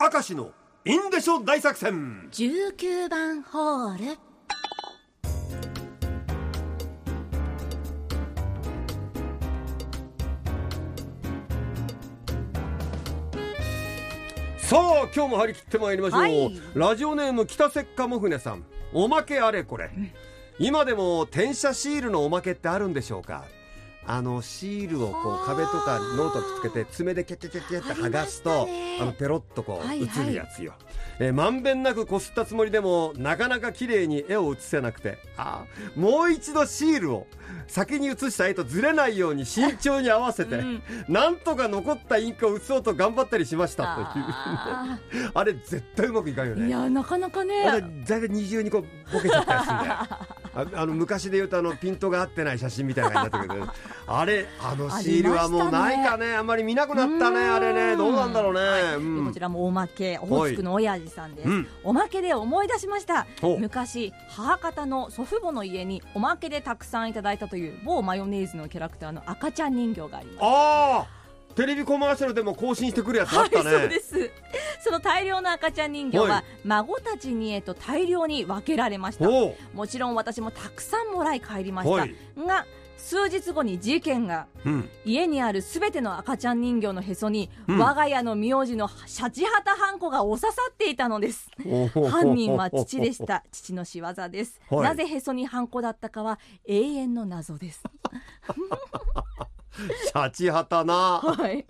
明石のいんでしょ大作戦。19番ホール。さあ今日も張り切ってまいりましょう、はい。ラジオネーム北せっかもふねさん。おまけあれこれ、今でも転写シールのおまけってあるんでしょうか？あのシールをこはあう壁とかノートにつけて爪でキャッキャッキャッキャッって剥がすとあ,、のペロッとこう映るやつよ、えーまんべんなくこすったつもりでもなかなか綺麗に絵を写せなくて。あーもう一度シールを先に写した絵とずれないように慎重に合わせて、うん。なんとか残ったインクを写そうと頑張ったりしましたというあ あれ絶対うまくいかんよね。ーいやなかなかね。あれ大体二重にこうボケちゃったりするんだよ ああの昔で言うとあのピントが合ってない写真みたいな感じになってくるあれあのシールはもうないかね。あんまり見なくなったねうん。あれね。どうなんだろうね、はい。うん。でこちらもおまけオホーツクの親父さんです、うん。おまけで思い出しました。昔母方の祖父母の家におまけでたくさんいただいたという某マヨネーズのキャラクターの赤ちゃん人形があります。ああテレビコマーシャルでも更新してくるやつあはい、ったね、そうです。その大量の赤ちゃん人形ははい。孫たちにへと大量に分けられました。ほもちろん私もたくさんもらい帰りました、はい。が数日後に事件がう、うん、家にあるすべての赤ちゃん人形のへそに、うん。我が家の名字のシャチハタハンコがお刺さっていたのです。犯犯人は父でした。父の仕業です、はい。なぜへそにハンコだったかは永遠の謎ですシャチハタな。はい。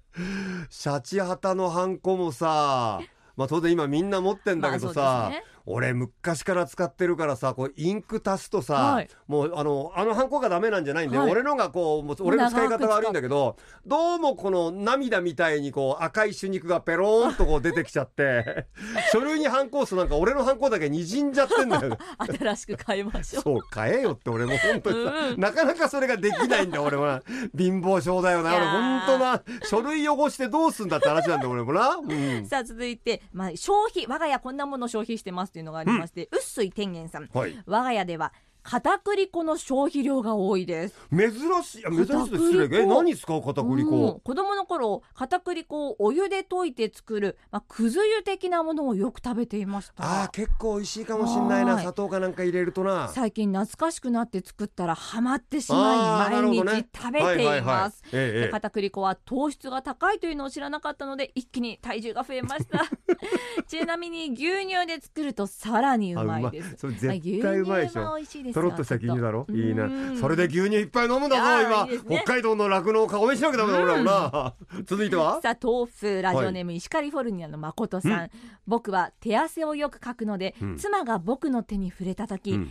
シャチハタのハンコもさまあ当然今みんな持ってんだけどまあさ、そうですね俺昔から使ってるからさこうインク足すとさ、はい。もうあのあのハンコがダメなんじゃないんで、はい。俺のがこうもう俺の使い方が悪いんだけどどうもこの涙みたいにこう赤い手肉がペローンとこう 出てきちゃって書類にハンコ押すとなんか俺のハンコだけにじんじゃってんだよ 新しく買いましょう。そう買えよって俺も本当にさ、うんなかなかそれができないんだよ俺もな。貧乏症だよないやー。俺本当な書類汚してどうすんだって話なんだよ俺もな、うん、さあ続いて、まあ、消費我が家こんなものを消費してますというのがありまして、うっすい天元さん。はい。我が家では片栗粉の消費量が多いです。珍しい。あ珍しいって失礼。片栗粉。え何使う片栗うん。粉子供の頃片栗粉をお湯で溶いて作る、まあ、くず湯的なものをよく食べていました。あー結構美味しいかもしんないな。はい。砂糖かなんか入れるとな。最近懐かしくなって作ったらハマってしあまい毎日食べています。片栗粉は糖質が高いというのを知らなかったので一気に体重が増えました。ちなみに牛乳で作るとさらにうまいです。まあ牛乳は美味しいですとろっとした牛乳だろ？いいなうん。それで牛乳いっぱい飲むんだぞ今。ね。北海道の酪農を顔めしなきゃダメだ俺らもな続いては？さあ豆腐ラジオネーム、石カリフォルニアの誠さん、僕は手汗をよくかくので、うん。妻が僕の手に触れた時、うん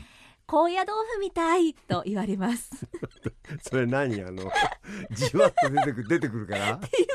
高野豆腐みたいと言われます。それ何？あのじわっと出てくる出てくるから。っていう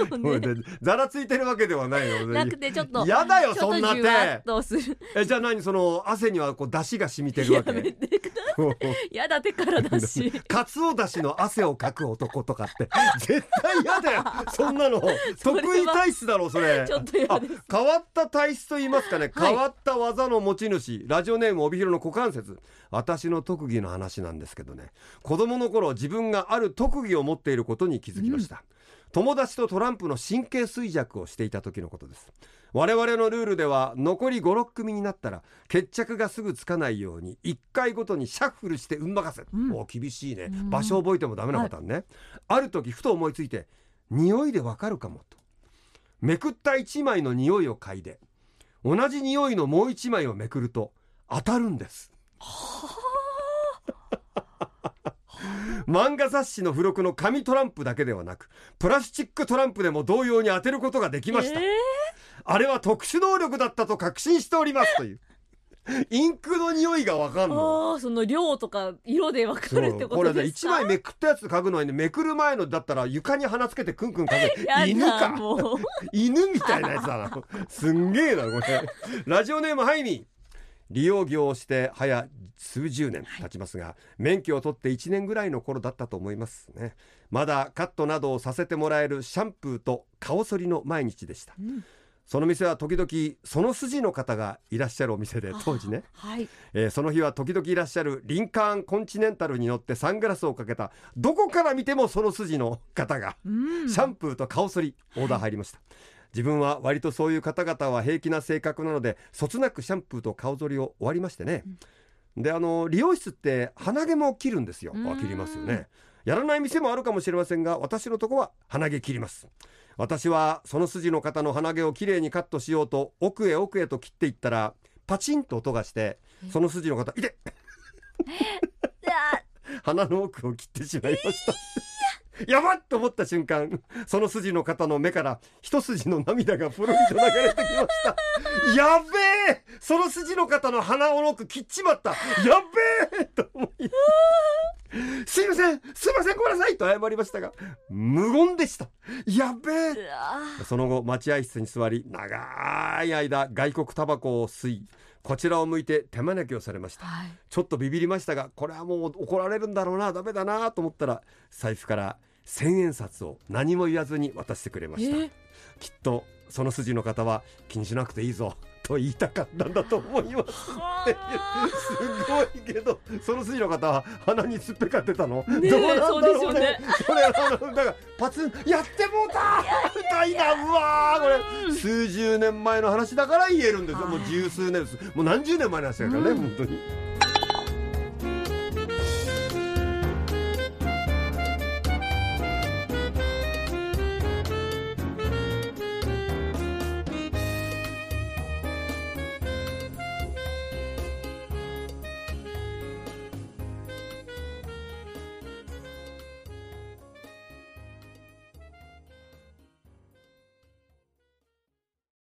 ことでしょうね。でざらついてるわけではないよ なくてちょっとやだよそんな手とする。えじゃあ何その汗にはこう出汁が染みてるわやめけてください。やだ手からだし。かつおだしの汗をかく男とかって。絶対嫌だよ。そんなの。得意体質だろそれ。ちょっと嫌あです。変わった体質と言いますかね、はい。変わった技の持ち主。ラジオネーム帯広の股関節。私の特技の話なんですけどね。子供の頃自分がある特技を持っていることに気づきました、友達とトランプの神経衰弱をしていた時のことです。我々のルールでは残り56組になったら決着がすぐつかないように1回ごとにシャッフルして運任せ、うん。お厳しいね。うん。場所覚えてもダメなパターンね、ある時ふと思いついて匂いでわかるかもと。めくった1枚の匂いを嗅いで同じ匂いのもう1枚をめくると当たるんです漫画雑誌の付録の紙トランプだけではなくプラスチックトランプでも同様に当てることができました、えあれは特殊能力だったと確信しておりますという。インクの匂いがわかんーのその量とか色で分かるってこことれね1ですか枚めくったやつ嗅ぐのにねめくる前のだったら床に鼻つけてクンクン嗅ぐ 犬か。犬みたいなやつだな。すんげえなこれ。ラジオネームハイミー利用業をして早数十年経ちますが、免許を取って1年ぐらいの頃だったと思いますね。まだカットなどをさせてもらえるシャンプーと顔剃りの毎日でした。うん。その店は時々その筋の方がいらっしゃるお店で当時ね、はい。えーその日は時々いらっしゃるリンカーンコンチネンタルに乗ってサングラスをかけたどこから見てもその筋の方がうん。シャンプーと顔剃りオーダー入りました自分は割とそういう方々は平気な性格なのでそつなくシャンプーと顔剃りを終わりましてね、であの理容室って鼻毛も切るんですよ。切りますよね。やらない店もあるかもしれませんが私のとこは鼻毛切ります。私はその筋の方の鼻毛をきれいにカットしようと奥へ奥へと切っていったらパチンと音がしてその筋の方い。てあ鼻の奥を切ってしまいました。やばっと思った瞬間その筋の方の目から一筋の涙がポロリと流れてきました。やべえ！その筋の方の鼻の奥切っちまった。やべえ！と思いすいません！すいません！ごめんなさい！と謝りましたが無言でした。やべえ！その後待合室に座り長い間外国タバコを吸いこちらを向いて手招きをされました。はい。ちょっとビビりましたがこれはもう怒られるんだろうなダメだなと思ったら財布から千円札を何も言わずに渡してくれました、えきっとその筋の方は気にしなくていいぞと言いたかったんだと思います。はすごいけどその筋の方は鼻にすっぺかってたの、どうなんだろうね。これあのだからパツンやってもうたみたいなうわーこれ数十年前の話だから言えるんですよ、はいもう十数年です。もう何十年前の話だからね、うん。本当に